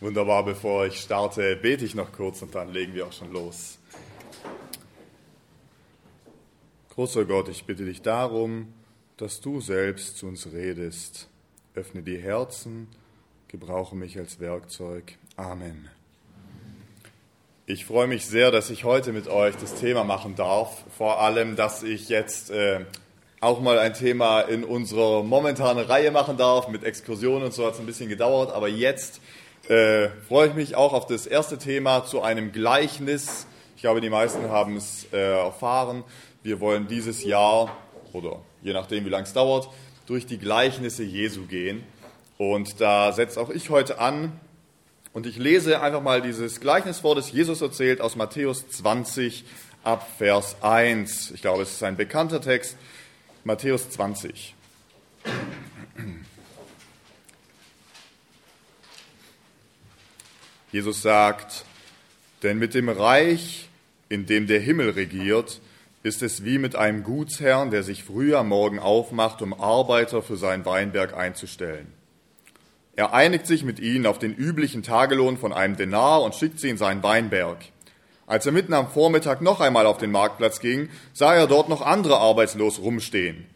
Wunderbar, bevor ich starte, bete ich noch kurz und dann legen wir auch schon los. Großer Gott, ich bitte dich darum, dass du selbst zu uns redest. Öffne die Herzen, gebrauche mich als Werkzeug. Amen. Ich freue mich sehr, dass ich heute mit euch das Thema machen darf. Vor allem, dass ich jetzt äh, auch mal ein Thema in unserer momentanen Reihe machen darf. Mit Exkursionen und so hat es ein bisschen gedauert, aber jetzt äh, freue ich mich auch auf das erste Thema zu einem Gleichnis. Ich glaube, die meisten haben es äh, erfahren. Wir wollen dieses Jahr oder je nachdem, wie lange es dauert, durch die Gleichnisse Jesu gehen. Und da setze auch ich heute an und ich lese einfach mal dieses Gleichnis vor, das Jesus erzählt aus Matthäus 20 ab Vers 1. Ich glaube, es ist ein bekannter Text. Matthäus 20. Jesus sagt, denn mit dem Reich, in dem der Himmel regiert, ist es wie mit einem Gutsherrn, der sich früh am Morgen aufmacht, um Arbeiter für seinen Weinberg einzustellen. Er einigt sich mit ihnen auf den üblichen Tagelohn von einem Denar und schickt sie in seinen Weinberg. Als er mitten am Vormittag noch einmal auf den Marktplatz ging, sah er dort noch andere arbeitslos rumstehen.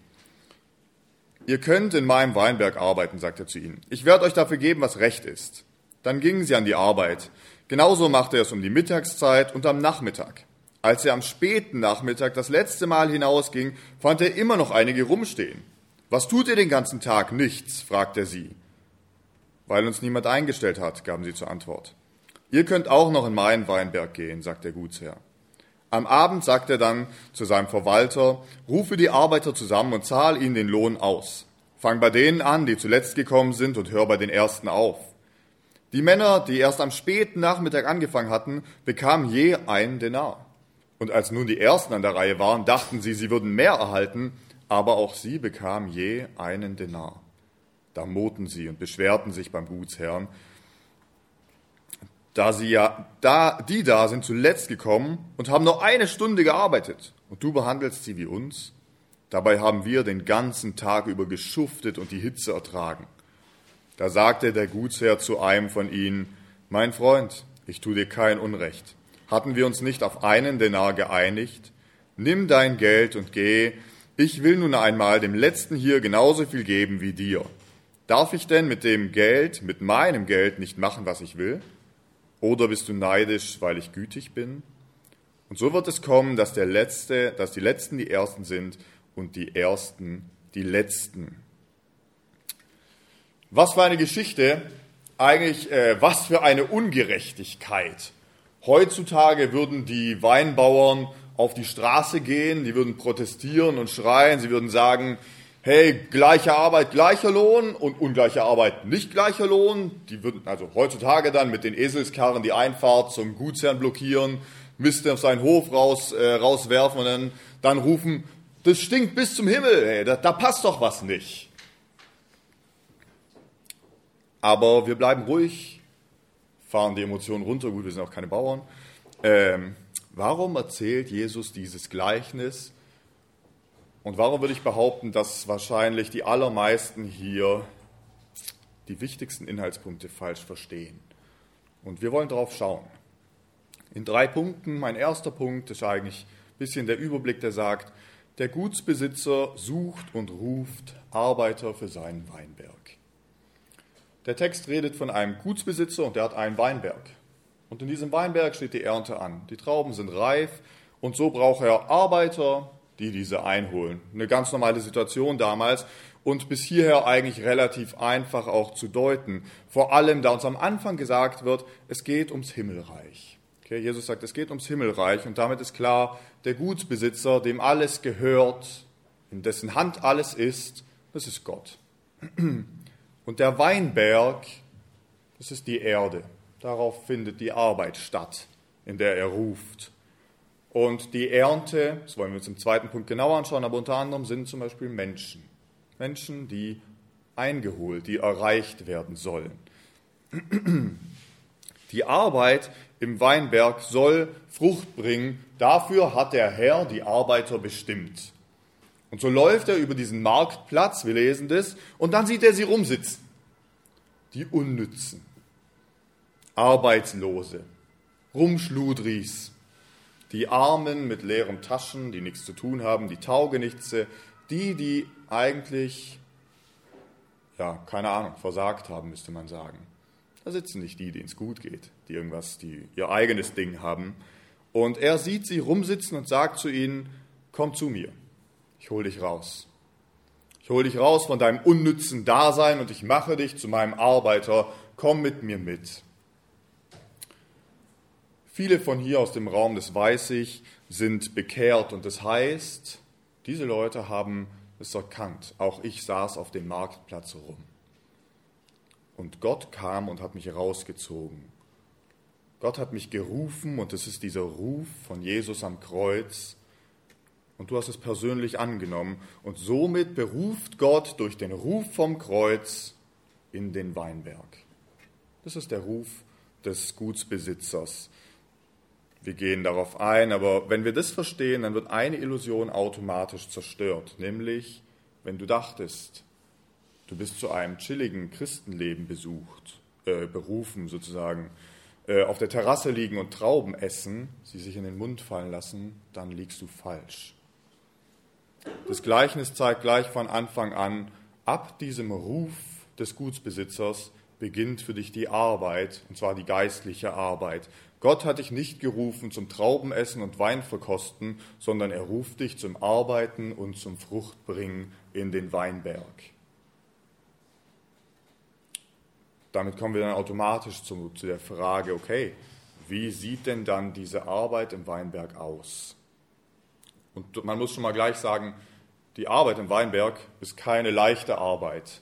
Ihr könnt in meinem Weinberg arbeiten, sagt er zu ihnen. Ich werde euch dafür geben, was recht ist. Dann gingen sie an die Arbeit. Genauso machte er es um die Mittagszeit und am Nachmittag. Als er am späten Nachmittag das letzte Mal hinausging, fand er immer noch einige rumstehen. Was tut ihr den ganzen Tag? Nichts, fragte er sie. Weil uns niemand eingestellt hat, gaben sie zur Antwort. Ihr könnt auch noch in meinen Weinberg gehen, sagt der Gutsherr. Am Abend sagt er dann zu seinem Verwalter, rufe die Arbeiter zusammen und zahl ihnen den Lohn aus. Fang bei denen an, die zuletzt gekommen sind, und hör bei den Ersten auf. Die Männer, die erst am späten Nachmittag angefangen hatten, bekamen je einen Denar. Und als nun die Ersten an der Reihe waren, dachten sie, sie würden mehr erhalten, aber auch sie bekamen je einen Denar. Da moten sie und beschwerten sich beim Gutsherrn, da sie ja, da, die da sind zuletzt gekommen und haben nur eine Stunde gearbeitet und du behandelst sie wie uns. Dabei haben wir den ganzen Tag über geschuftet und die Hitze ertragen. Da sagte der Gutsherr zu einem von ihnen, mein Freund, ich tu dir kein Unrecht. Hatten wir uns nicht auf einen Denar geeinigt? Nimm dein Geld und geh. Ich will nun einmal dem Letzten hier genauso viel geben wie dir. Darf ich denn mit dem Geld, mit meinem Geld nicht machen, was ich will? Oder bist du neidisch, weil ich gütig bin? Und so wird es kommen, dass der Letzte, dass die Letzten die Ersten sind und die Ersten die Letzten. Was für eine Geschichte, eigentlich äh, was für eine Ungerechtigkeit. Heutzutage würden die Weinbauern auf die Straße gehen, die würden protestieren und schreien, sie würden sagen, hey, gleiche Arbeit, gleicher Lohn und ungleiche Arbeit, nicht gleicher Lohn. Die würden also heutzutage dann mit den Eselskarren die Einfahrt zum Gutsherrn blockieren, Mist auf seinen Hof raus, äh, rauswerfen und dann, dann rufen, das stinkt bis zum Himmel, ey, da, da passt doch was nicht. Aber wir bleiben ruhig, fahren die Emotionen runter, gut, wir sind auch keine Bauern. Ähm, warum erzählt Jesus dieses Gleichnis? Und warum würde ich behaupten, dass wahrscheinlich die allermeisten hier die wichtigsten Inhaltspunkte falsch verstehen? Und wir wollen darauf schauen. In drei Punkten. Mein erster Punkt ist eigentlich ein bisschen der Überblick, der sagt, der Gutsbesitzer sucht und ruft Arbeiter für seinen Weinberg. Der Text redet von einem Gutsbesitzer und der hat einen Weinberg. Und in diesem Weinberg steht die Ernte an. Die Trauben sind reif und so braucht er Arbeiter, die diese einholen. Eine ganz normale Situation damals und bis hierher eigentlich relativ einfach auch zu deuten. Vor allem, da uns am Anfang gesagt wird, es geht ums Himmelreich. Okay, Jesus sagt, es geht ums Himmelreich und damit ist klar, der Gutsbesitzer, dem alles gehört, in dessen Hand alles ist, das ist Gott. Und der Weinberg, das ist die Erde. Darauf findet die Arbeit statt, in der er ruft. Und die Ernte, das wollen wir uns im zweiten Punkt genauer anschauen, aber unter anderem sind zum Beispiel Menschen. Menschen, die eingeholt, die erreicht werden sollen. Die Arbeit im Weinberg soll Frucht bringen. Dafür hat der Herr die Arbeiter bestimmt. Und so läuft er über diesen Marktplatz, wir lesen das, und dann sieht er sie rumsitzen. Die Unnützen. Arbeitslose, Rumschludris, die Armen mit leeren Taschen, die nichts zu tun haben, die Taugenichtse, die, die eigentlich, ja, keine Ahnung, versagt haben, müsste man sagen. Da sitzen nicht die, denen es gut geht, die irgendwas, die ihr eigenes Ding haben. Und er sieht sie rumsitzen und sagt zu ihnen, komm zu mir, ich hol dich raus. Ich hole dich raus von deinem unnützen Dasein und ich mache dich zu meinem Arbeiter. Komm mit mir mit. Viele von hier aus dem Raum, das weiß ich, sind bekehrt und das heißt, diese Leute haben es erkannt. Auch ich saß auf dem Marktplatz rum. Und Gott kam und hat mich rausgezogen. Gott hat mich gerufen und es ist dieser Ruf von Jesus am Kreuz, und du hast es persönlich angenommen. Und somit beruft Gott durch den Ruf vom Kreuz in den Weinberg. Das ist der Ruf des Gutsbesitzers. Wir gehen darauf ein, aber wenn wir das verstehen, dann wird eine Illusion automatisch zerstört, nämlich wenn du dachtest, du bist zu einem chilligen Christenleben besucht, äh, berufen sozusagen, äh, auf der Terrasse liegen und Trauben essen, sie sich in den Mund fallen lassen, dann liegst du falsch. Das Gleichnis zeigt gleich von Anfang an, ab diesem Ruf des Gutsbesitzers beginnt für dich die Arbeit, und zwar die geistliche Arbeit. Gott hat dich nicht gerufen zum Traubenessen und Weinverkosten, sondern er ruft dich zum Arbeiten und zum Fruchtbringen in den Weinberg. Damit kommen wir dann automatisch zu, zu der Frage, okay, wie sieht denn dann diese Arbeit im Weinberg aus? Und man muss schon mal gleich sagen, die Arbeit im Weinberg ist keine leichte Arbeit.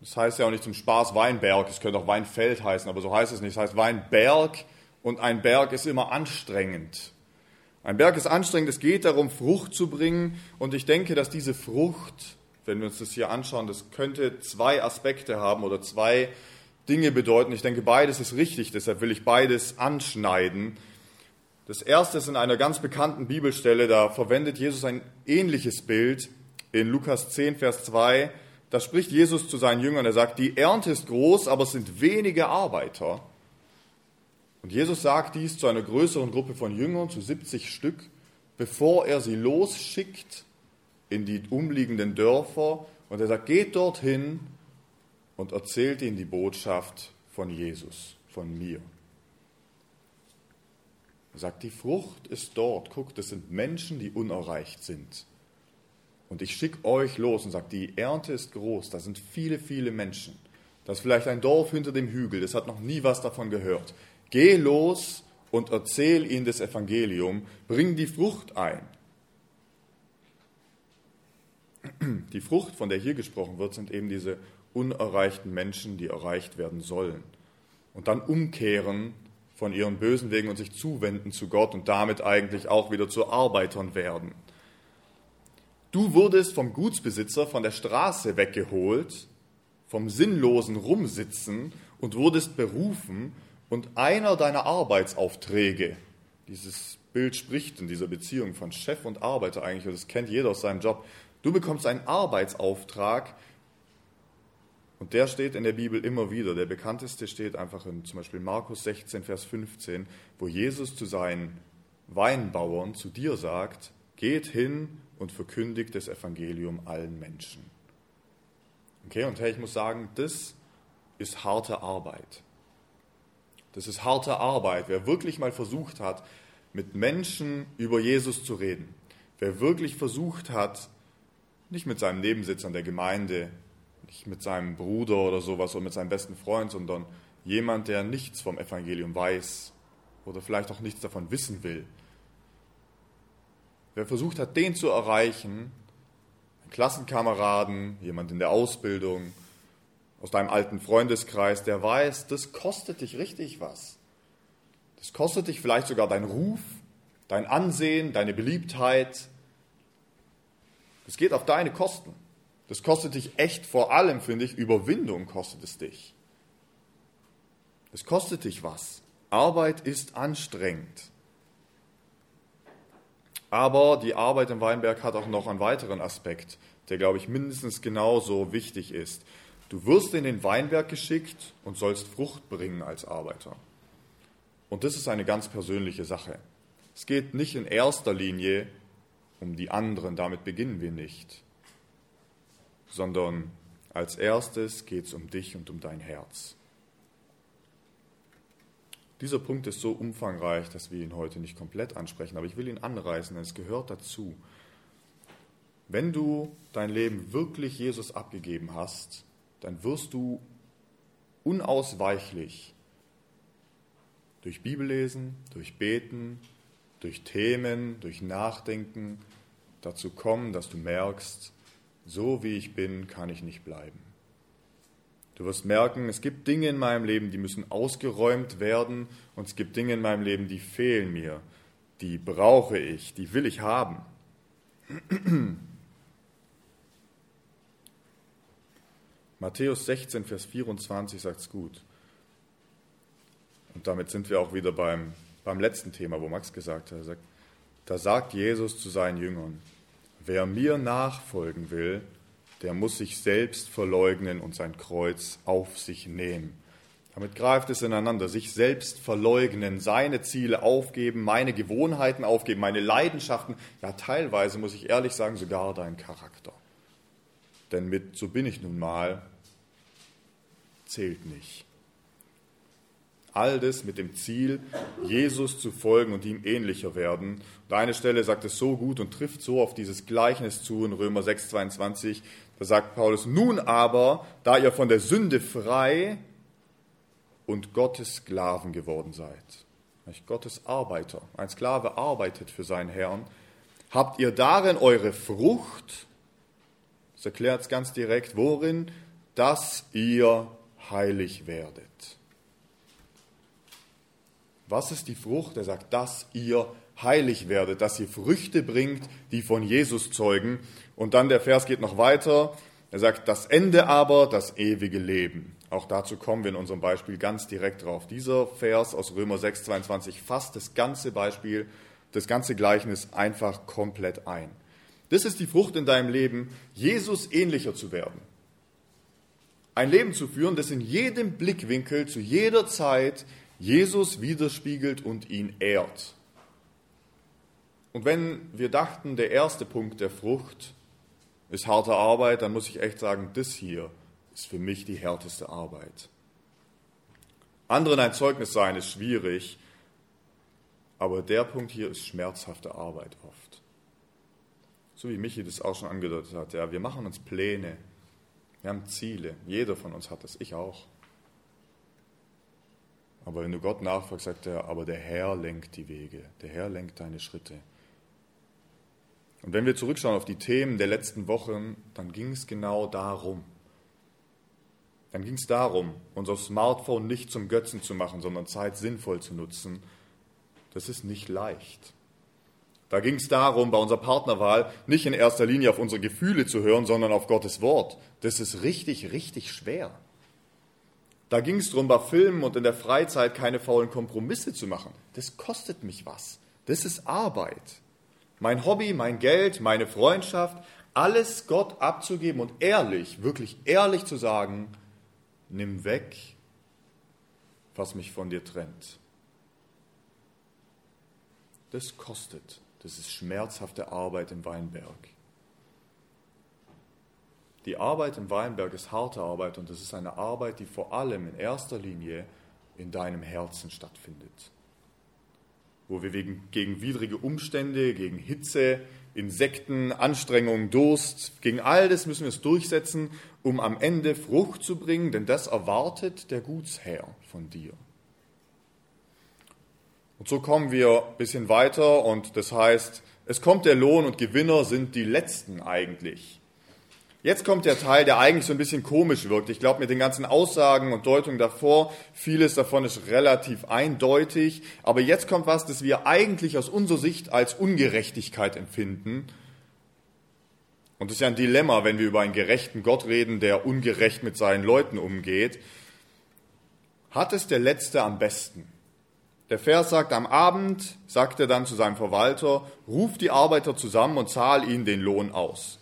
Das heißt ja auch nicht zum Spaß Weinberg, es könnte auch Weinfeld heißen, aber so heißt es nicht. Es heißt Weinberg und ein Berg ist immer anstrengend. Ein Berg ist anstrengend, es geht darum, Frucht zu bringen und ich denke, dass diese Frucht, wenn wir uns das hier anschauen, das könnte zwei Aspekte haben oder zwei Dinge bedeuten. Ich denke, beides ist richtig, deshalb will ich beides anschneiden. Das erste ist in einer ganz bekannten Bibelstelle, da verwendet Jesus ein ähnliches Bild in Lukas 10, Vers 2. Da spricht Jesus zu seinen Jüngern, er sagt, die Ernte ist groß, aber es sind wenige Arbeiter. Und Jesus sagt dies zu einer größeren Gruppe von Jüngern, zu 70 Stück, bevor er sie losschickt in die umliegenden Dörfer. Und er sagt, geht dorthin und erzählt ihnen die Botschaft von Jesus, von mir. Sagt, die Frucht ist dort. Guckt, das sind Menschen, die unerreicht sind. Und ich schicke euch los und sage, die Ernte ist groß, da sind viele, viele Menschen. Das ist vielleicht ein Dorf hinter dem Hügel, das hat noch nie was davon gehört. Geh los und erzähl ihnen das Evangelium, bring die Frucht ein. Die Frucht, von der hier gesprochen wird, sind eben diese unerreichten Menschen, die erreicht werden sollen. Und dann umkehren von ihren bösen Wegen und sich zuwenden zu Gott und damit eigentlich auch wieder zu Arbeitern werden. Du wurdest vom Gutsbesitzer von der Straße weggeholt, vom sinnlosen Rumsitzen und wurdest berufen und einer deiner Arbeitsaufträge, dieses Bild spricht in dieser Beziehung von Chef und Arbeiter eigentlich, und das kennt jeder aus seinem Job, du bekommst einen Arbeitsauftrag, und der steht in der Bibel immer wieder. Der bekannteste steht einfach in zum Beispiel Markus 16, Vers 15, wo Jesus zu seinen Weinbauern, zu dir sagt, geht hin und verkündigt das Evangelium allen Menschen. Okay, und hey, ich muss sagen, das ist harte Arbeit. Das ist harte Arbeit. Wer wirklich mal versucht hat, mit Menschen über Jesus zu reden, wer wirklich versucht hat, nicht mit seinem Nebensitzer in der Gemeinde mit seinem Bruder oder sowas oder mit seinem besten Freund, sondern jemand, der nichts vom Evangelium weiß oder vielleicht auch nichts davon wissen will. Wer versucht hat, den zu erreichen, ein Klassenkameraden, jemand in der Ausbildung, aus deinem alten Freundeskreis, der weiß, das kostet dich richtig was. Das kostet dich vielleicht sogar deinen Ruf, dein Ansehen, deine Beliebtheit. Das geht auf deine Kosten. Das kostet dich echt vor allem, finde ich, Überwindung kostet es dich. Es kostet dich was. Arbeit ist anstrengend. Aber die Arbeit im Weinberg hat auch noch einen weiteren Aspekt, der, glaube ich, mindestens genauso wichtig ist. Du wirst in den Weinberg geschickt und sollst Frucht bringen als Arbeiter. Und das ist eine ganz persönliche Sache. Es geht nicht in erster Linie um die anderen, damit beginnen wir nicht, sondern als erstes geht es um dich und um dein Herz. Dieser Punkt ist so umfangreich, dass wir ihn heute nicht komplett ansprechen, aber ich will ihn anreißen, denn es gehört dazu. Wenn du dein Leben wirklich Jesus abgegeben hast, dann wirst du unausweichlich durch Bibellesen, durch Beten, durch Themen, durch Nachdenken dazu kommen, dass du merkst, so wie ich bin, kann ich nicht bleiben. Du wirst merken, es gibt Dinge in meinem Leben, die müssen ausgeräumt werden und es gibt Dinge in meinem Leben, die fehlen mir, die brauche ich, die will ich haben. Matthäus 16, Vers 24 sagt es gut. Und damit sind wir auch wieder beim, beim letzten Thema, wo Max gesagt hat. Sagt, da sagt Jesus zu seinen Jüngern, wer mir nachfolgen will, der muss sich selbst verleugnen und sein Kreuz auf sich nehmen. Damit greift es ineinander, sich selbst verleugnen, seine Ziele aufgeben, meine Gewohnheiten aufgeben, meine Leidenschaften, ja teilweise muss ich ehrlich sagen, sogar dein Charakter. Denn mit so bin ich nun mal zählt nicht. All das mit dem Ziel, Jesus zu folgen und ihm ähnlicher werden. Und eine Stelle sagt es so gut und trifft so auf dieses Gleichnis zu in Römer 6, 22. Da sagt Paulus, nun aber, da ihr von der Sünde frei und Gottes Sklaven geworden seid, Gottes Arbeiter, ein Sklave arbeitet für seinen Herrn, habt ihr darin eure Frucht, das erklärt es ganz direkt, worin, dass ihr heilig werdet. Was ist die Frucht? Er sagt, dass ihr heilig werdet, dass ihr Früchte bringt, die von Jesus zeugen. Und dann der Vers geht noch weiter. Er sagt, das Ende aber, das ewige Leben. Auch dazu kommen wir in unserem Beispiel ganz direkt drauf. Dieser Vers aus Römer 6, 22 fasst das ganze Beispiel, das ganze Gleichnis einfach komplett ein. Das ist die Frucht in deinem Leben, Jesus ähnlicher zu werden ein Leben zu führen, das in jedem Blickwinkel, zu jeder Zeit Jesus widerspiegelt und ihn ehrt. Und wenn wir dachten, der erste Punkt der Frucht ist harte Arbeit, dann muss ich echt sagen, das hier ist für mich die härteste Arbeit. Anderen ein Zeugnis sein ist schwierig, aber der Punkt hier ist schmerzhafte Arbeit oft. So wie Michi das auch schon angedeutet hat, ja, wir machen uns Pläne, wir haben Ziele. Jeder von uns hat das. Ich auch. Aber wenn du Gott nachfragst, sagt er, aber der Herr lenkt die Wege. Der Herr lenkt deine Schritte. Und wenn wir zurückschauen auf die Themen der letzten Wochen, dann ging es genau darum. Dann ging es darum, unser Smartphone nicht zum Götzen zu machen, sondern Zeit sinnvoll zu nutzen. Das ist nicht leicht. Da ging es darum, bei unserer Partnerwahl nicht in erster Linie auf unsere Gefühle zu hören, sondern auf Gottes Wort. Das ist richtig, richtig schwer. Da ging es darum, bei Filmen und in der Freizeit keine faulen Kompromisse zu machen. Das kostet mich was. Das ist Arbeit. Mein Hobby, mein Geld, meine Freundschaft, alles Gott abzugeben und ehrlich, wirklich ehrlich zu sagen, nimm weg, was mich von dir trennt. Das kostet. Das ist schmerzhafte Arbeit im Weinberg. Die Arbeit im Weinberg ist harte Arbeit und es ist eine Arbeit, die vor allem in erster Linie in deinem Herzen stattfindet. Wo wir gegen widrige Umstände, gegen Hitze, Insekten, Anstrengungen, Durst, gegen all das müssen wir es durchsetzen, um am Ende Frucht zu bringen, denn das erwartet der Gutsherr von dir. Und so kommen wir ein bisschen weiter und das heißt, es kommt der Lohn und Gewinner sind die Letzten eigentlich. Jetzt kommt der Teil, der eigentlich so ein bisschen komisch wirkt. Ich glaube, mit den ganzen Aussagen und Deutungen davor, vieles davon ist relativ eindeutig. Aber jetzt kommt was, das wir eigentlich aus unserer Sicht als Ungerechtigkeit empfinden. Und das ist ja ein Dilemma, wenn wir über einen gerechten Gott reden, der ungerecht mit seinen Leuten umgeht. Hat es der Letzte am besten? Der Vers sagt, am Abend sagt er dann zu seinem Verwalter, ruf die Arbeiter zusammen und zahl ihnen den Lohn aus.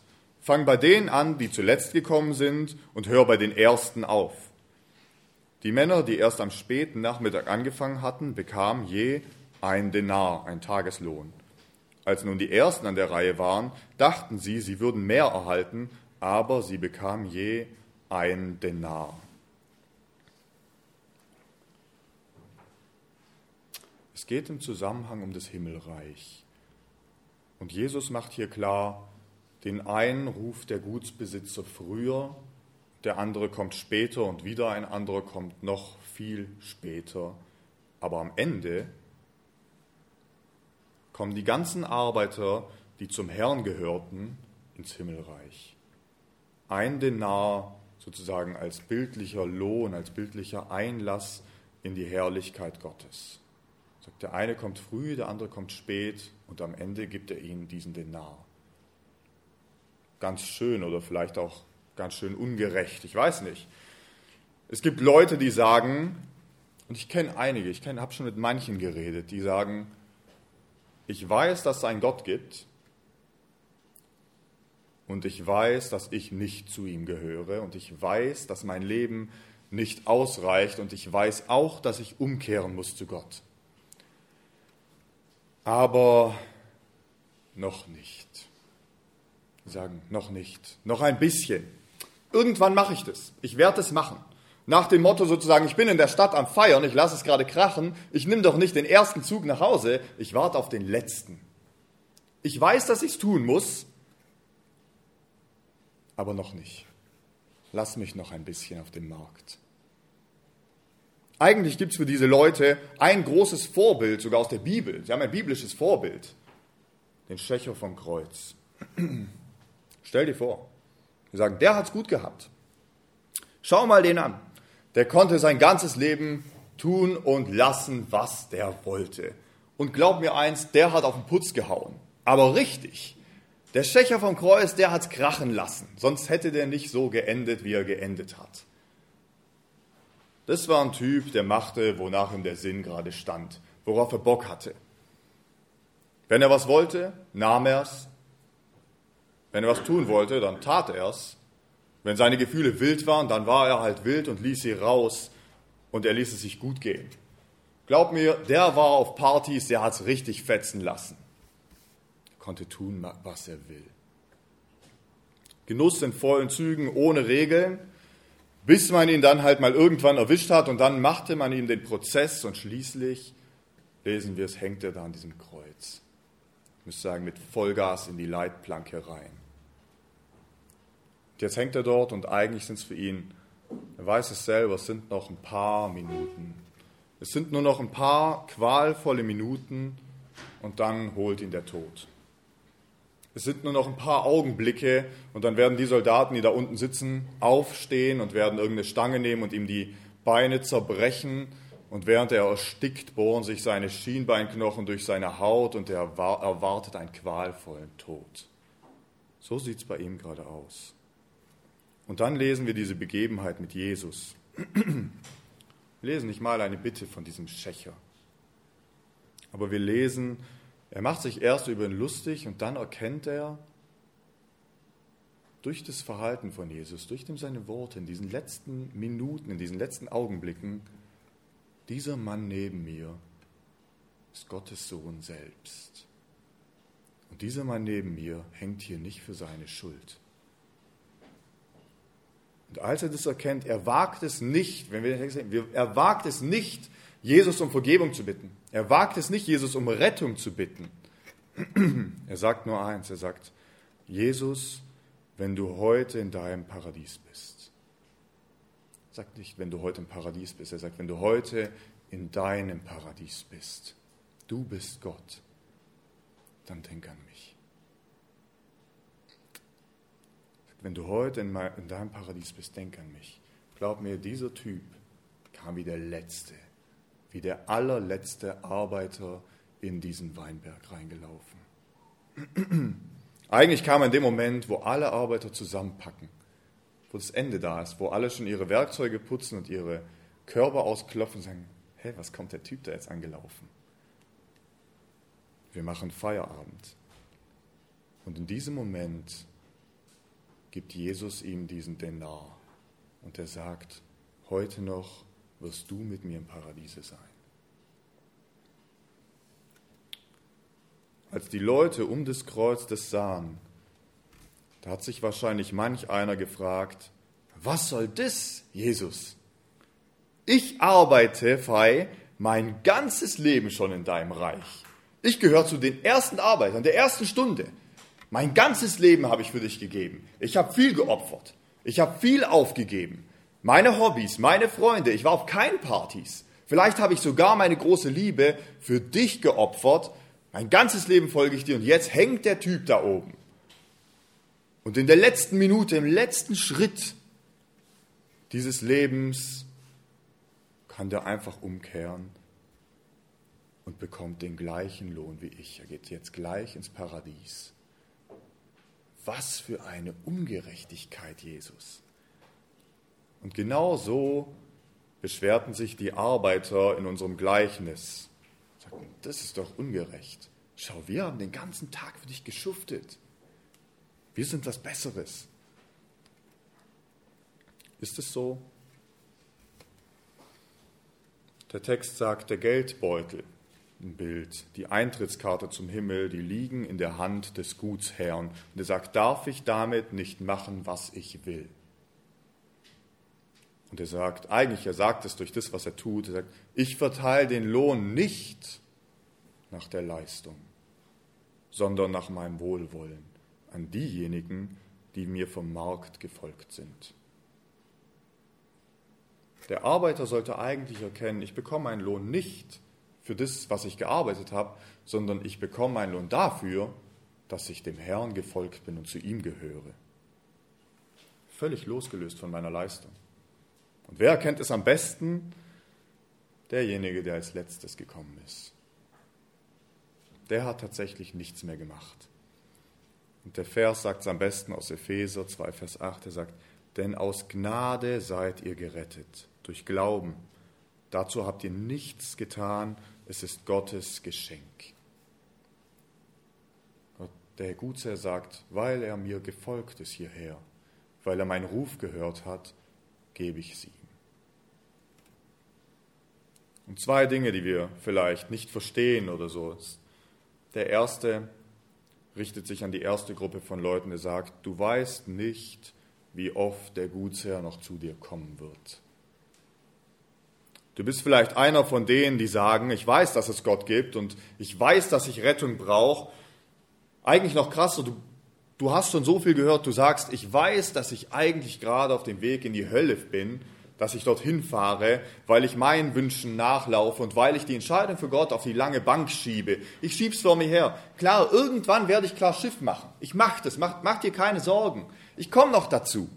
Fang bei denen an, die zuletzt gekommen sind, und hör bei den Ersten auf. Die Männer, die erst am späten Nachmittag angefangen hatten, bekamen je ein Denar, ein Tageslohn. Als nun die Ersten an der Reihe waren, dachten sie, sie würden mehr erhalten, aber sie bekamen je ein Denar. Es geht im Zusammenhang um das Himmelreich. Und Jesus macht hier klar, den einen ruft der Gutsbesitzer früher, der andere kommt später und wieder ein anderer kommt noch viel später. Aber am Ende kommen die ganzen Arbeiter, die zum Herrn gehörten, ins Himmelreich. Ein Denar sozusagen als bildlicher Lohn, als bildlicher Einlass in die Herrlichkeit Gottes. Der eine kommt früh, der andere kommt spät und am Ende gibt er ihnen diesen Denar. Ganz schön oder vielleicht auch ganz schön ungerecht, ich weiß nicht. Es gibt Leute, die sagen, und ich kenne einige, ich habe schon mit manchen geredet, die sagen, ich weiß, dass es einen Gott gibt und ich weiß, dass ich nicht zu ihm gehöre und ich weiß, dass mein Leben nicht ausreicht und ich weiß auch, dass ich umkehren muss zu Gott. Aber noch nicht. Sie sagen, noch nicht, noch ein bisschen. Irgendwann mache ich das. Ich werde es machen. Nach dem Motto sozusagen, ich bin in der Stadt am Feiern, ich lasse es gerade krachen, ich nehme doch nicht den ersten Zug nach Hause, ich warte auf den letzten. Ich weiß, dass ich es tun muss, aber noch nicht. Lass mich noch ein bisschen auf dem Markt. Eigentlich gibt es für diese Leute ein großes Vorbild, sogar aus der Bibel. Sie haben ein biblisches Vorbild, den Schächer vom Kreuz. Stell dir vor, wir sagen, der hat es gut gehabt. Schau mal den an. Der konnte sein ganzes Leben tun und lassen, was der wollte. Und glaub mir eins, der hat auf den Putz gehauen. Aber richtig. Der Schächer vom Kreuz, der hat's krachen lassen. Sonst hätte der nicht so geendet, wie er geendet hat. Das war ein Typ, der machte, wonach ihm der Sinn gerade stand, worauf er Bock hatte. Wenn er was wollte, nahm er's. Wenn er was tun wollte, dann tat er's. Wenn seine Gefühle wild waren, dann war er halt wild und ließ sie raus und er ließ es sich gut gehen. Glaub mir, der war auf Partys, der hat's richtig fetzen lassen. Konnte tun, was er will. Genuss in vollen Zügen, ohne Regeln, bis man ihn dann halt mal irgendwann erwischt hat und dann machte man ihm den Prozess und schließlich, lesen wir es, hängt er da an diesem Kreuz. Ich muss sagen, mit Vollgas in die Leitplanke rein. Jetzt hängt er dort und eigentlich sind es für ihn, er weiß es selber, es sind noch ein paar Minuten. Es sind nur noch ein paar qualvolle Minuten und dann holt ihn der Tod. Es sind nur noch ein paar Augenblicke und dann werden die Soldaten, die da unten sitzen, aufstehen und werden irgendeine Stange nehmen und ihm die Beine zerbrechen. Und während er erstickt, bohren sich seine Schienbeinknochen durch seine Haut und er erwartet einen qualvollen Tod. So sieht es bei ihm gerade aus. Und dann lesen wir diese Begebenheit mit Jesus. Wir lesen nicht mal eine Bitte von diesem Schächer. Aber wir lesen, er macht sich erst über ihn lustig und dann erkennt er durch das Verhalten von Jesus, durch seine Worte in diesen letzten Minuten, in diesen letzten Augenblicken, dieser Mann neben mir ist Gottes Sohn selbst. Und dieser Mann neben mir hängt hier nicht für seine Schuld. Und als er das erkennt, er wagt es nicht, wenn wir den Text sehen, er wagt es nicht, Jesus um Vergebung zu bitten. Er wagt es nicht, Jesus um Rettung zu bitten. Er sagt nur eins, er sagt, Jesus, wenn du heute in deinem Paradies bist. Er sagt nicht, wenn du heute im Paradies bist, er sagt, wenn du heute in deinem Paradies bist. Du bist Gott. Dann denk an mich. Wenn du heute in, mein, in deinem Paradies bist, denk an mich. Glaub mir, dieser Typ kam wie der Letzte, wie der allerletzte Arbeiter in diesen Weinberg reingelaufen. Eigentlich kam er in dem Moment, wo alle Arbeiter zusammenpacken, wo das Ende da ist, wo alle schon ihre Werkzeuge putzen und ihre Körper ausklopfen und sagen, hey, was kommt der Typ da jetzt angelaufen? Wir machen Feierabend. Und in diesem Moment gibt Jesus ihm diesen Denar und er sagt, heute noch wirst du mit mir im Paradiese sein. Als die Leute um des Kreuzes sahen, da hat sich wahrscheinlich manch einer gefragt, was soll das, Jesus? Ich arbeite, frei mein ganzes Leben schon in deinem Reich. Ich gehöre zu den ersten Arbeitern der ersten Stunde. Mein ganzes Leben habe ich für dich gegeben. Ich habe viel geopfert. Ich habe viel aufgegeben. Meine Hobbys, meine Freunde, ich war auf keinen Partys. Vielleicht habe ich sogar meine große Liebe für dich geopfert. Mein ganzes Leben folge ich dir und jetzt hängt der Typ da oben. Und in der letzten Minute, im letzten Schritt dieses Lebens kann der einfach umkehren und bekommt den gleichen Lohn wie ich. Er geht jetzt gleich ins Paradies. Was für eine Ungerechtigkeit, Jesus. Und genau so beschwerten sich die Arbeiter in unserem Gleichnis. Sagten, das ist doch ungerecht. Schau, wir haben den ganzen Tag für dich geschuftet. Wir sind was Besseres. Ist es so? Der Text sagt, der Geldbeutel Bild, die Eintrittskarte zum Himmel, die liegen in der Hand des Gutsherrn. Und er sagt, darf ich damit nicht machen, was ich will? Und er sagt, eigentlich, er sagt es durch das, was er tut, er sagt, ich verteile den Lohn nicht nach der Leistung, sondern nach meinem Wohlwollen an diejenigen, die mir vom Markt gefolgt sind. Der Arbeiter sollte eigentlich erkennen, ich bekomme meinen Lohn nicht für das, was ich gearbeitet habe, sondern ich bekomme meinen Lohn dafür, dass ich dem Herrn gefolgt bin und zu ihm gehöre. Völlig losgelöst von meiner Leistung. Und wer erkennt es am besten? Derjenige, der als letztes gekommen ist. Der hat tatsächlich nichts mehr gemacht. Und der Vers sagt es am besten aus Epheser 2, Vers 8. Er sagt, denn aus Gnade seid ihr gerettet, durch Glauben. Dazu habt ihr nichts getan, es ist Gottes Geschenk. Gott, der Gutsherr sagt, weil er mir gefolgt ist hierher, weil er meinen Ruf gehört hat, gebe ich sie. Und zwei Dinge, die wir vielleicht nicht verstehen oder so. Der erste richtet sich an die erste Gruppe von Leuten, der sagt, du weißt nicht, wie oft der Gutsherr noch zu dir kommen wird. Du bist vielleicht einer von denen, die sagen, ich weiß, dass es Gott gibt und ich weiß, dass ich Rettung brauche. Eigentlich noch krasser, du, du hast schon so viel gehört, du sagst, ich weiß, dass ich eigentlich gerade auf dem Weg in die Hölle bin dass ich dorthin fahre, weil ich meinen Wünschen nachlaufe und weil ich die Entscheidung für Gott auf die lange Bank schiebe. Ich schieb's vor mir her. Klar, irgendwann werde ich klar Schiff machen. Ich mach das, mach, mach dir keine Sorgen. Ich komme noch dazu.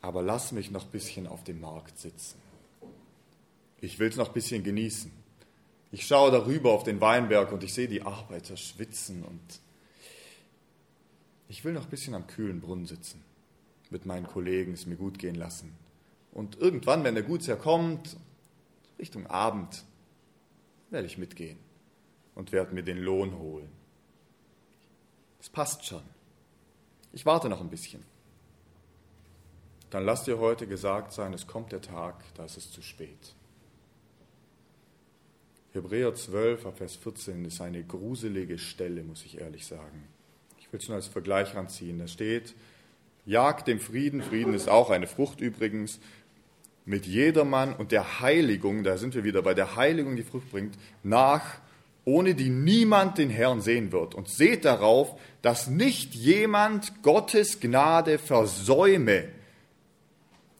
Aber lass mich noch ein bisschen auf dem Markt sitzen. Ich will es noch ein bisschen genießen. Ich schaue darüber auf den Weinberg und ich sehe die Arbeiter schwitzen und ich will noch ein bisschen am kühlen Brunnen sitzen mit meinen Kollegen es mir gut gehen lassen. Und irgendwann, wenn der Gutsherr kommt, Richtung Abend, werde ich mitgehen und werde mir den Lohn holen. Es passt schon. Ich warte noch ein bisschen. Dann lass dir heute gesagt sein, es kommt der Tag, da ist es zu spät. Hebräer 12, Vers 14 ist eine gruselige Stelle, muss ich ehrlich sagen. Ich will es nur als Vergleich ranziehen. Da steht, Jagt dem Frieden, Frieden ist auch eine Frucht übrigens, mit jedermann und der Heiligung, da sind wir wieder bei der Heiligung, die Frucht bringt, nach, ohne die niemand den Herrn sehen wird. Und seht darauf, dass nicht jemand Gottes Gnade versäume,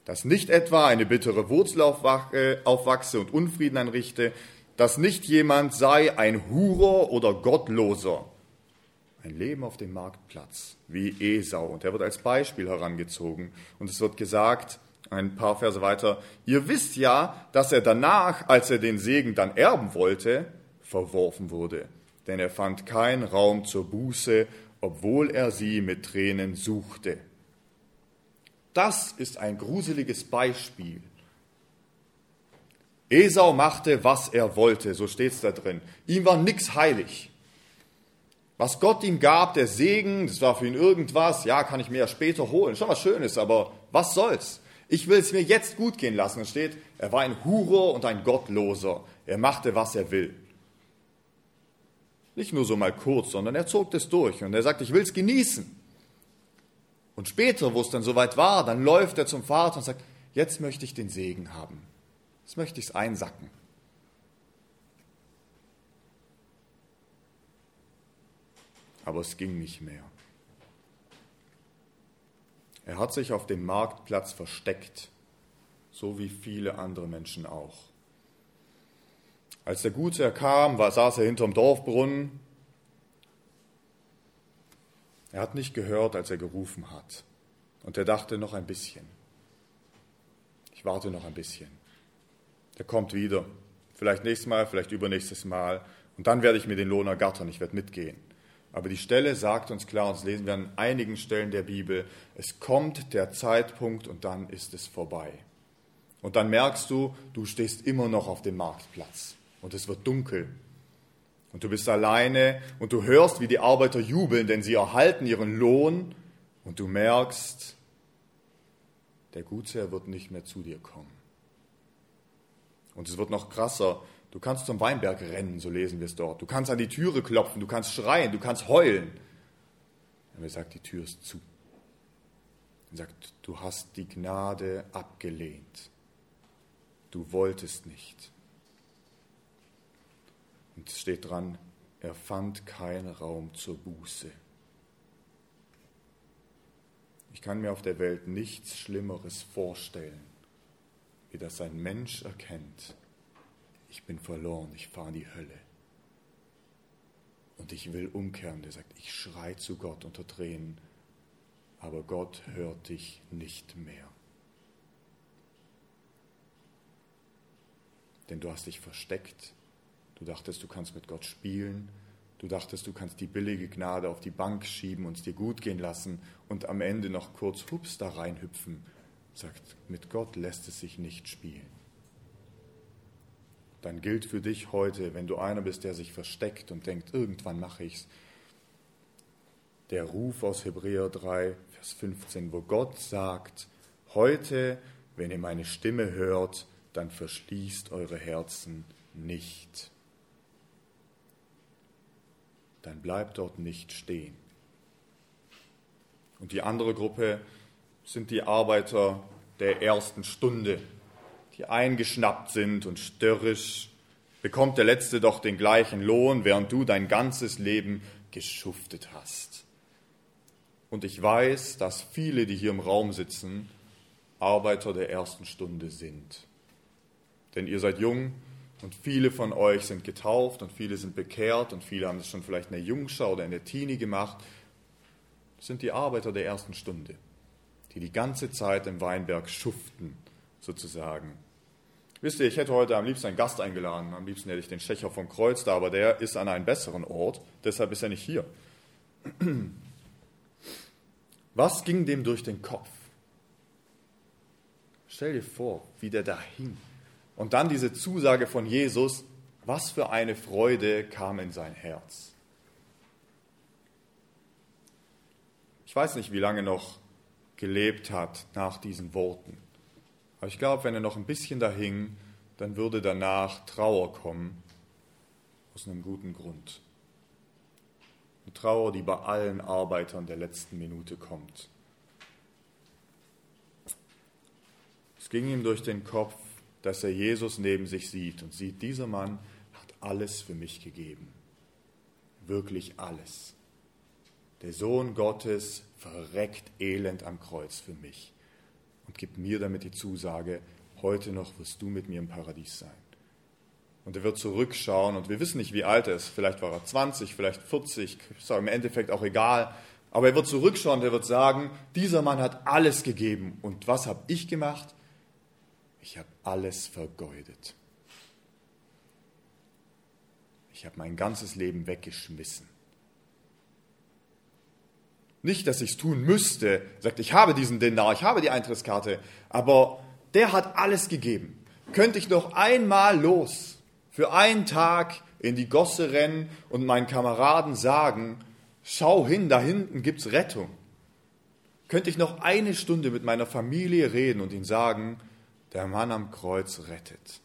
dass nicht etwa eine bittere Wurzel aufwachse und Unfrieden anrichte, dass nicht jemand sei ein Hurer oder Gottloser, ein Leben auf dem Marktplatz, wie Esau. Und er wird als Beispiel herangezogen. Und es wird gesagt, ein paar Verse weiter, ihr wisst ja, dass er danach, als er den Segen dann erben wollte, verworfen wurde. Denn er fand keinen Raum zur Buße, obwohl er sie mit Tränen suchte. Das ist ein gruseliges Beispiel. Esau machte, was er wollte, so steht es da drin. Ihm war nichts heilig. Was Gott ihm gab, der Segen, das war für ihn irgendwas, ja, kann ich mir ja später holen. Schon was Schönes, aber was soll's? Ich will es mir jetzt gut gehen lassen. Es steht, er war ein Hurer und ein Gottloser. Er machte, was er will. Nicht nur so mal kurz, sondern er zog das durch und er sagt, ich will es genießen. Und später, wo es dann soweit war, dann läuft er zum Vater und sagt, jetzt möchte ich den Segen haben. Jetzt möchte ich es einsacken. aber es ging nicht mehr. Er hat sich auf dem Marktplatz versteckt, so wie viele andere Menschen auch. Als der Gutsherr kam, saß er hinterm Dorfbrunnen. Er hat nicht gehört, als er gerufen hat. Und er dachte noch ein bisschen. Ich warte noch ein bisschen. Der kommt wieder. Vielleicht nächstes Mal, vielleicht übernächstes Mal. Und dann werde ich mir den Lohn ergattern. Ich werde mitgehen. Aber die Stelle sagt uns klar, und das lesen wir an einigen Stellen der Bibel, es kommt der Zeitpunkt und dann ist es vorbei. Und dann merkst du, du stehst immer noch auf dem Marktplatz und es wird dunkel. Und du bist alleine und du hörst, wie die Arbeiter jubeln, denn sie erhalten ihren Lohn und du merkst, der Gutsherr wird nicht mehr zu dir kommen. Und es wird noch krasser, Du kannst zum Weinberg rennen, so lesen wir es dort. Du kannst an die Türe klopfen, du kannst schreien, du kannst heulen. Und er sagt, die Tür ist zu. Er sagt, du hast die Gnade abgelehnt. Du wolltest nicht. Und es steht dran, er fand keinen Raum zur Buße. Ich kann mir auf der Welt nichts Schlimmeres vorstellen, wie dass ein Mensch erkennt, ich bin verloren, ich fahre in die Hölle. Und ich will umkehren. Der sagt, ich schrei zu Gott unter Tränen, aber Gott hört dich nicht mehr. Denn du hast dich versteckt, du dachtest, du kannst mit Gott spielen, du dachtest, du kannst die billige Gnade auf die Bank schieben und es dir gut gehen lassen und am Ende noch kurz hups da reinhüpfen. Sagt, mit Gott lässt es sich nicht spielen dann gilt für dich heute, wenn du einer bist, der sich versteckt und denkt, irgendwann mache ich's, der Ruf aus Hebräer 3, Vers 15, wo Gott sagt, heute, wenn ihr meine Stimme hört, dann verschließt eure Herzen nicht. Dann bleibt dort nicht stehen. Und die andere Gruppe sind die Arbeiter der ersten Stunde, die eingeschnappt sind und störrisch, bekommt der Letzte doch den gleichen Lohn, während du dein ganzes Leben geschuftet hast. Und ich weiß, dass viele, die hier im Raum sitzen, Arbeiter der ersten Stunde sind. Denn ihr seid jung und viele von euch sind getauft und viele sind bekehrt und viele haben es schon vielleicht in der Jungschau oder in der Teenie gemacht. Das sind die Arbeiter der ersten Stunde, die die ganze Zeit im Weinberg schuften, sozusagen. Wisst ihr, ich hätte heute am liebsten einen Gast eingeladen. Am liebsten hätte ich den Schächer vom Kreuz da, aber der ist an einem besseren Ort. Deshalb ist er nicht hier. Was ging dem durch den Kopf? Stell dir vor, wie der da hing. Und dann diese Zusage von Jesus, was für eine Freude kam in sein Herz. Ich weiß nicht, wie lange noch gelebt hat nach diesen Worten. Aber ich glaube, wenn er noch ein bisschen da hing, dann würde danach Trauer kommen, aus einem guten Grund. Eine Trauer, die bei allen Arbeitern der letzten Minute kommt. Es ging ihm durch den Kopf, dass er Jesus neben sich sieht und sieht, dieser Mann hat alles für mich gegeben. Wirklich alles. Der Sohn Gottes verreckt elend am Kreuz für mich und gib mir damit die Zusage, heute noch wirst du mit mir im Paradies sein. Und er wird zurückschauen und wir wissen nicht, wie alt er ist. Vielleicht war er 20, vielleicht 40, ist im Endeffekt auch egal. Aber er wird zurückschauen und er wird sagen, dieser Mann hat alles gegeben. Und was habe ich gemacht? Ich habe alles vergeudet. Ich habe mein ganzes Leben weggeschmissen. Nicht, dass ich es tun müsste. Sagt, ich habe diesen Denar, ich habe die Eintrittskarte, aber der hat alles gegeben. Könnte ich noch einmal los, für einen Tag in die Gosse rennen und meinen Kameraden sagen, Schau hin, da hinten gibt es Rettung. Könnte ich noch eine Stunde mit meiner Familie reden und ihnen sagen, der Mann am Kreuz rettet.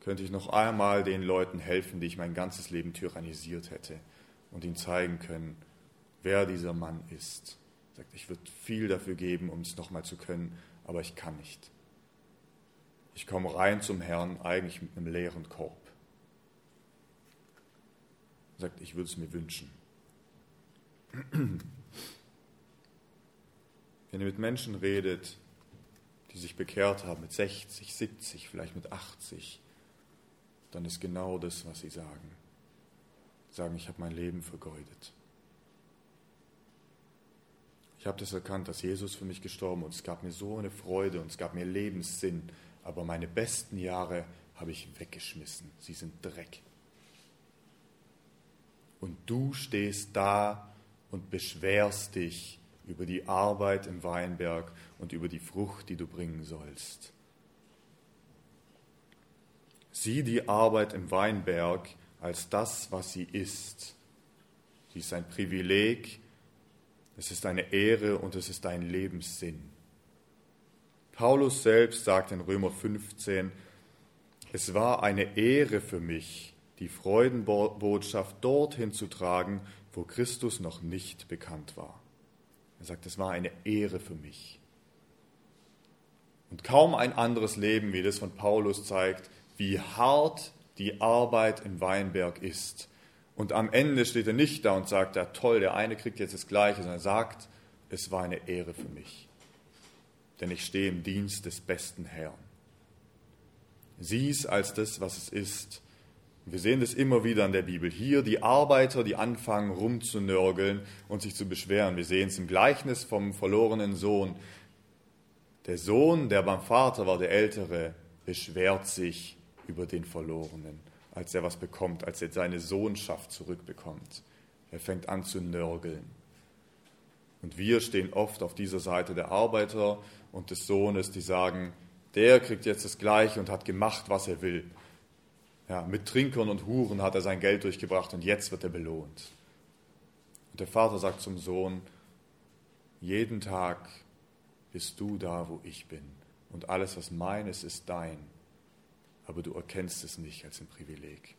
Könnte ich noch einmal den Leuten helfen, die ich mein ganzes Leben tyrannisiert hätte und ihnen zeigen können, wer dieser Mann ist. Sagt, ich würde viel dafür geben, um es nochmal zu können, aber ich kann nicht. Ich komme rein zum Herrn eigentlich mit einem leeren Korb. Sagt, ich würde es mir wünschen. Wenn ihr mit Menschen redet, die sich bekehrt haben mit 60, 70, vielleicht mit 80, dann ist genau das, was sie sagen. Sagen, ich habe mein Leben vergeudet. Ich habe das erkannt, dass Jesus für mich gestorben ist. Und es gab mir so eine Freude und es gab mir Lebenssinn. Aber meine besten Jahre habe ich weggeschmissen. Sie sind Dreck. Und du stehst da und beschwerst dich über die Arbeit im Weinberg und über die Frucht, die du bringen sollst. Sieh die Arbeit im Weinberg als das, was sie ist. Sie ist ein Privileg, es ist eine Ehre und es ist ein Lebenssinn. Paulus selbst sagt in Römer 15, es war eine Ehre für mich, die Freudenbotschaft dorthin zu tragen, wo Christus noch nicht bekannt war. Er sagt, es war eine Ehre für mich. Und kaum ein anderes Leben wie das von Paulus zeigt, wie hart die Arbeit im Weinberg ist. Und am Ende steht er nicht da und sagt, ja toll, der eine kriegt jetzt das Gleiche, sondern er sagt, es war eine Ehre für mich, denn ich stehe im Dienst des besten Herrn. Sieh es als das, was es ist. Wir sehen das immer wieder in der Bibel. Hier die Arbeiter, die anfangen rumzunörgeln und sich zu beschweren. Wir sehen es im Gleichnis vom verlorenen Sohn. Der Sohn, der beim Vater war, der Ältere, beschwert sich über den Verlorenen, als er was bekommt, als er seine Sohnschaft zurückbekommt. Er fängt an zu nörgeln. Und wir stehen oft auf dieser Seite der Arbeiter und des Sohnes, die sagen, der kriegt jetzt das Gleiche und hat gemacht, was er will. Ja, mit Trinkern und Huren hat er sein Geld durchgebracht und jetzt wird er belohnt. Und der Vater sagt zum Sohn, jeden Tag bist du da, wo ich bin. Und alles, was meines, ist dein aber du erkennst es nicht als ein Privileg.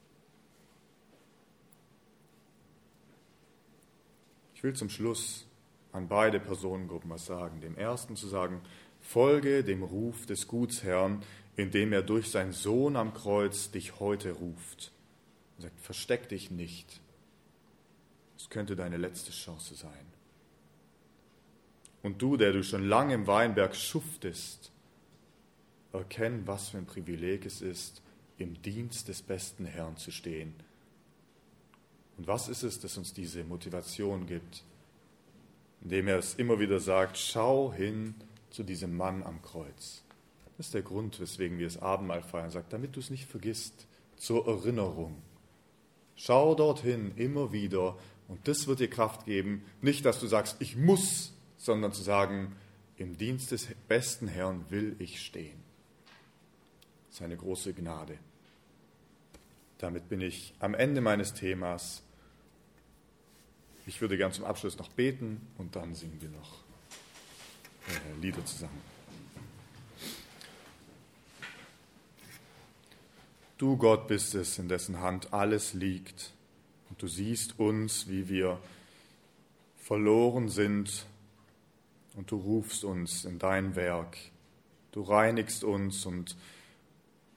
Ich will zum Schluss an beide Personengruppen was sagen. Dem ersten zu sagen, folge dem Ruf des Gutsherrn, indem er durch seinen Sohn am Kreuz dich heute ruft. Er sagt, versteck dich nicht. Es könnte deine letzte Chance sein. Und du, der du schon lange im Weinberg schuftest, erkennen, was für ein Privileg es ist, im Dienst des besten Herrn zu stehen. Und was ist es, das uns diese Motivation gibt? Indem er es immer wieder sagt, schau hin zu diesem Mann am Kreuz. Das ist der Grund, weswegen wir das Abendmahl feiern. Er sagt, damit du es nicht vergisst, zur Erinnerung. Schau dorthin immer wieder und das wird dir Kraft geben. Nicht, dass du sagst, ich muss, sondern zu sagen, im Dienst des besten Herrn will ich stehen seine große Gnade. Damit bin ich am Ende meines Themas. Ich würde gern zum Abschluss noch beten und dann singen wir noch äh, Lieder zusammen. Du Gott bist es, in dessen Hand alles liegt, und du siehst uns, wie wir verloren sind, und du rufst uns in dein Werk. Du reinigst uns und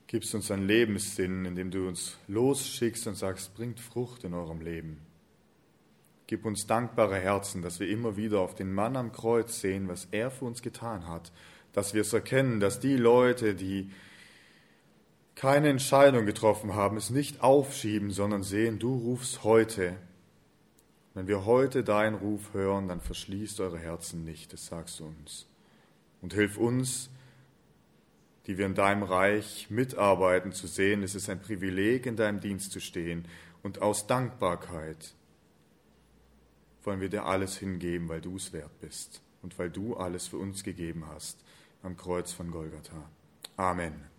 gibst uns einen Lebenssinn, indem du uns losschickst und sagst, bringt Frucht in eurem Leben. Gib uns dankbare Herzen, dass wir immer wieder auf den Mann am Kreuz sehen, was er für uns getan hat, dass wir es erkennen, dass die Leute, die keine Entscheidung getroffen haben, es nicht aufschieben, sondern sehen, du rufst heute. Wenn wir heute deinen Ruf hören, dann verschließt eure Herzen nicht, das sagst du uns. Und hilf uns, die wir in deinem Reich mitarbeiten, zu sehen, es ist ein Privileg, in deinem Dienst zu stehen. Und aus Dankbarkeit wollen wir dir alles hingeben, weil du es wert bist und weil du alles für uns gegeben hast am Kreuz von Golgatha. Amen.